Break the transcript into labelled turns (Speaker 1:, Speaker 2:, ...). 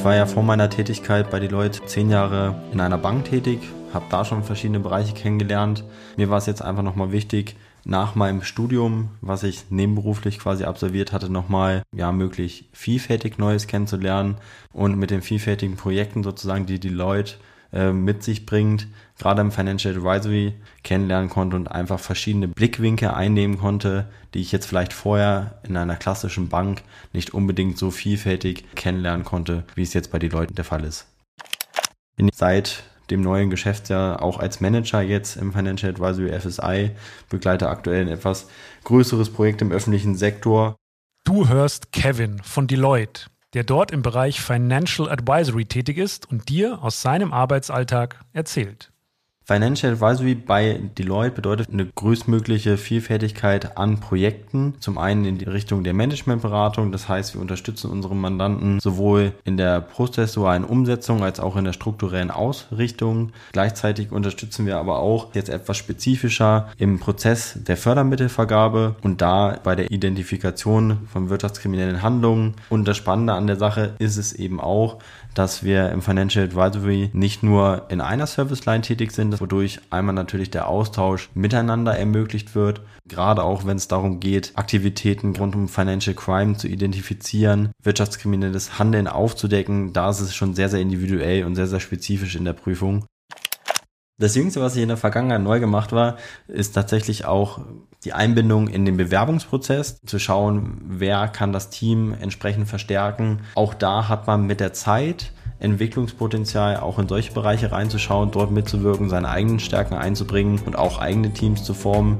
Speaker 1: Ich war ja vor meiner Tätigkeit bei Deloitte zehn Jahre in einer Bank tätig, habe da schon verschiedene Bereiche kennengelernt. Mir war es jetzt einfach nochmal wichtig, nach meinem Studium, was ich nebenberuflich quasi absolviert hatte, nochmal ja möglich vielfältig Neues kennenzulernen und mit den vielfältigen Projekten sozusagen, die Deloitte äh, mit sich bringt, gerade im Financial Advisory kennenlernen konnte und einfach verschiedene Blickwinkel einnehmen konnte, die ich jetzt vielleicht vorher in einer klassischen Bank nicht unbedingt so vielfältig kennenlernen konnte, wie es jetzt bei den Leuten der Fall ist. Seit dem neuen Geschäftsjahr auch als Manager jetzt im Financial Advisory FSI, begleite aktuell ein etwas größeres Projekt im öffentlichen Sektor.
Speaker 2: Du hörst Kevin von Deloitte der dort im Bereich Financial Advisory tätig ist und dir aus seinem Arbeitsalltag erzählt.
Speaker 1: Financial Advisory bei Deloitte bedeutet eine größtmögliche Vielfältigkeit an Projekten. Zum einen in die Richtung der Managementberatung, das heißt, wir unterstützen unsere Mandanten sowohl in der prozessualen Umsetzung als auch in der strukturellen Ausrichtung. Gleichzeitig unterstützen wir aber auch jetzt etwas spezifischer im Prozess der Fördermittelvergabe und da bei der Identifikation von wirtschaftskriminellen Handlungen. Und das Spannende an der Sache ist es eben auch, dass wir im Financial Advisory nicht nur in einer Service Line tätig sind, wodurch einmal natürlich der Austausch miteinander ermöglicht wird, gerade auch wenn es darum geht, Aktivitäten rund um Financial Crime zu identifizieren, wirtschaftskriminelles Handeln aufzudecken, da ist es schon sehr, sehr individuell und sehr, sehr spezifisch in der Prüfung. Das Jüngste, was ich in der Vergangenheit neu gemacht war, ist tatsächlich auch die Einbindung in den Bewerbungsprozess, zu schauen, wer kann das Team entsprechend verstärken. Auch da hat man mit der Zeit Entwicklungspotenzial, auch in solche Bereiche reinzuschauen, dort mitzuwirken, seine eigenen Stärken einzubringen und auch eigene Teams zu formen.